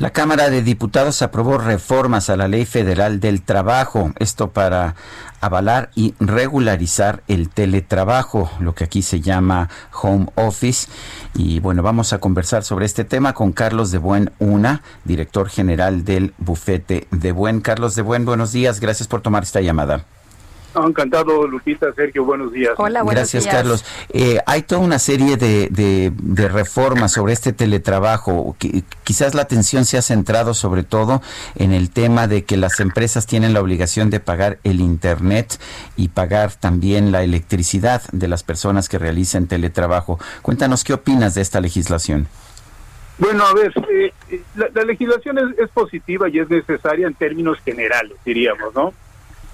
La Cámara de Diputados aprobó reformas a la Ley Federal del Trabajo, esto para avalar y regularizar el teletrabajo, lo que aquí se llama home office. Y bueno, vamos a conversar sobre este tema con Carlos de Buen Una, director general del bufete de Buen. Carlos de Buen, buenos días, gracias por tomar esta llamada. Encantado, Lupita, Sergio, buenos días. Hola, buenos Gracias, Carlos. Eh, hay toda una serie de, de, reformas sobre este teletrabajo. Quizás la atención se ha centrado sobre todo en el tema de que las empresas tienen la obligación de pagar el Internet y pagar también la electricidad de las personas que realicen teletrabajo. Cuéntanos qué opinas de esta legislación. Bueno, a ver, eh, eh, la, legislación es positiva y es necesaria en términos generales, diríamos, ¿no?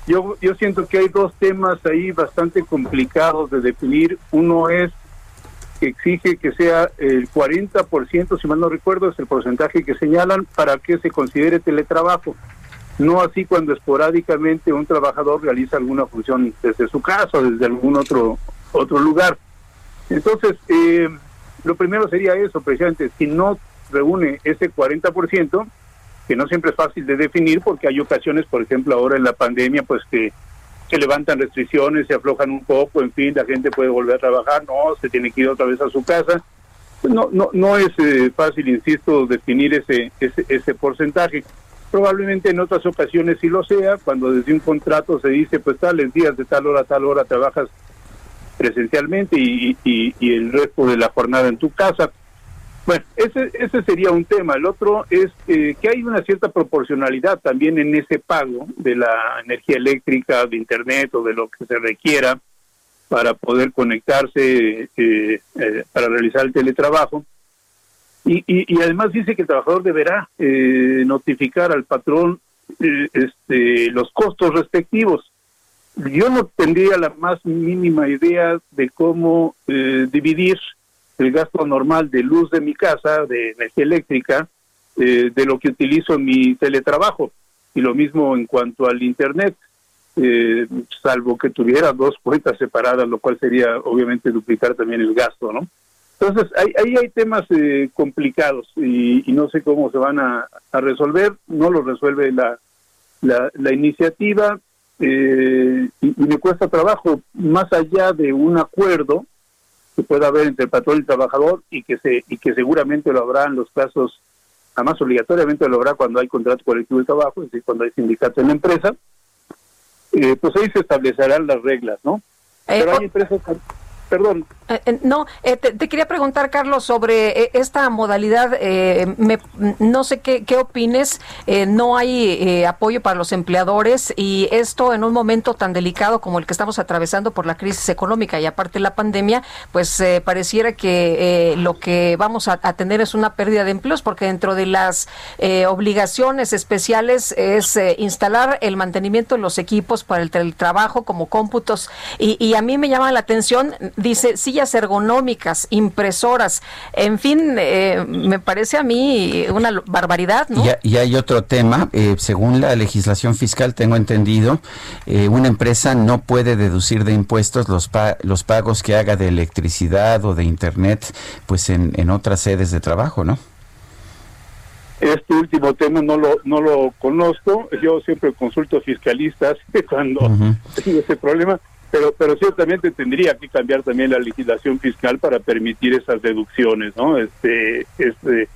Yo, yo siento que hay dos temas ahí bastante complicados de definir. Uno es que exige que sea el 40%, si mal no recuerdo, es el porcentaje que señalan para que se considere teletrabajo. No así cuando esporádicamente un trabajador realiza alguna función desde su casa o desde algún otro, otro lugar. Entonces, eh, lo primero sería eso, precisamente, si no reúne ese 40%, que no siempre es fácil de definir porque hay ocasiones, por ejemplo, ahora en la pandemia, pues que se levantan restricciones, se aflojan un poco, en fin, la gente puede volver a trabajar, no, se tiene que ir otra vez a su casa. No, no, no es eh, fácil, insisto, definir ese, ese, ese porcentaje. Probablemente en otras ocasiones sí lo sea, cuando desde un contrato se dice, pues tales días de tal hora a tal hora trabajas presencialmente y, y el resto de la jornada en tu casa. Bueno, ese, ese sería un tema. El otro es eh, que hay una cierta proporcionalidad también en ese pago de la energía eléctrica, de Internet o de lo que se requiera para poder conectarse, eh, eh, para realizar el teletrabajo. Y, y, además dice que el trabajador deberá notificar al patrón este, los costos respectivos. Yo no tendría la más mínima idea de cómo dividir el gasto normal de luz de mi casa, de energía eléctrica, eh, de lo que utilizo en mi teletrabajo. Y lo mismo en cuanto al Internet, eh, salvo que tuviera dos cuentas separadas, lo cual sería obviamente duplicar también el gasto, ¿no? Entonces, ahí hay, temas eh, complicados y, no sé cómo se van a, resolver, no lo resuelve la, la, iniciativa y, y, me cuesta trabajo, más allá de un acuerdo, que pueda haber entre el patrón y el trabajador y que se y que seguramente lo habrá en los casos, además obligatoriamente lo habrá cuando hay contrato colectivo de trabajo, es decir, cuando hay sindicato en la empresa, eh, pues ahí se establecerán las reglas, ¿no? Eh, Pero hay empresas Perdón. Eh, eh, no, eh, te, quería preguntar, Carlos, sobre esta modalidad. no sé qué, qué opines. no hay apoyo para los empleadores y esto en un momento tan delicado como el que estamos atravesando por la crisis económica y aparte la pandemia, pues pareciera que lo que vamos a, tener es una pérdida de empleos porque dentro de las obligaciones especiales es instalar el mantenimiento de los equipos para el, trabajo como cómputos y, y a mí me llama la atención dice sillas ergonómicas, impresoras, en fin, eh, me parece a mí una barbaridad, ¿no? Y, hay otro tema, eh, según la legislación fiscal, tengo entendido, eh, una empresa no puede deducir de impuestos los, los pagos que haga de electricidad o de internet, pues en, en otras sedes de trabajo, ¿no? Este último tema no lo no lo conozco. Yo siempre consulto fiscalistas cuando tengo ese problema pero pero ciertamente tendría que cambiar también la legislación fiscal para permitir esas deducciones no este este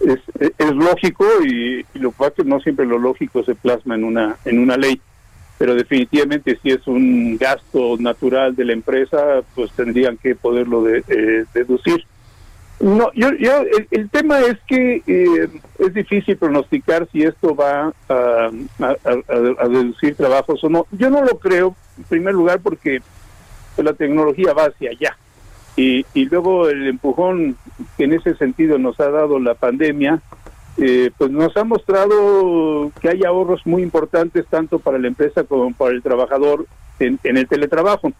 es, es, lógico y, lo cual no siempre lo lógico se plasma en una en una ley. Pero definitivamente si es un gasto natural de la empresa pues tendrían que poderlo de, eh, deducir no, yo, yo el, tema es que eh, es difícil pronosticar si esto va a, a, deducir trabajos o no. Yo no lo creo, en primer lugar, porque la tecnología va hacia allá. Y, y luego el empujón que en ese sentido nos ha dado la pandemia, eh, pues nos ha mostrado que hay ahorros muy importantes tanto para la empresa como para el trabajador en, el teletrabajo.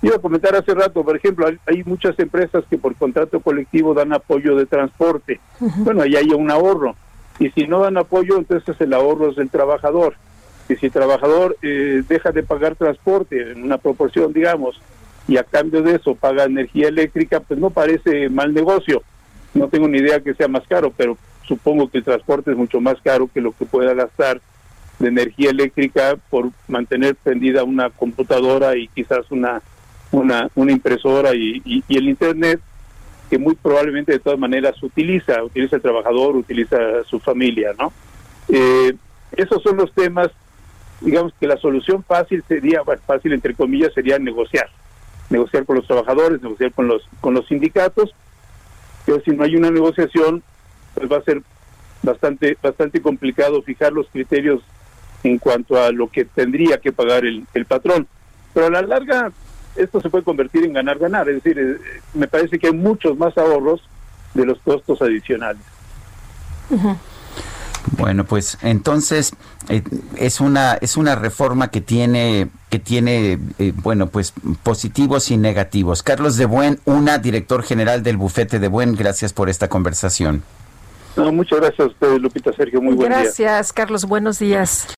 Iba a comentar hace rato, por ejemplo, hay, muchas empresas que por contrato colectivo dan apoyo de transporte. Bueno, ahí hay un ahorro. Y si no dan apoyo, entonces el ahorro es del trabajador. Y si el trabajador eh, deja de pagar transporte en una proporción, digamos, y a cambio de eso paga energía eléctrica, pues no parece mal negocio. No tengo ni idea que sea más caro, pero supongo que el transporte es mucho más caro que lo que pueda gastar de energía eléctrica por mantener prendida una computadora y quizás una una, una impresora y, y, el internet que muy probablemente de todas maneras utiliza, utiliza el trabajador, utiliza su familia, ¿no? Eh, esos son los temas, digamos que la solución fácil sería, fácil entre comillas, sería negociar, negociar con los trabajadores, negociar con los con los sindicatos, pero si no hay una negociación, pues va a ser bastante bastante complicado fijar los criterios en cuanto a lo que tendría que pagar el, el patrón. Pero a la larga, esto se puede convertir en ganar-ganar. Es decir, eh, me parece que hay muchos más ahorros de los costos adicionales. Bueno, pues entonces eh, es una es una reforma que tiene que tiene eh, bueno pues positivos y negativos. Carlos de Buen, una director general del bufete de Buen, gracias por esta conversación. muchas gracias a usted, Lupita Sergio, muy buen día. Gracias, Carlos, buenos días.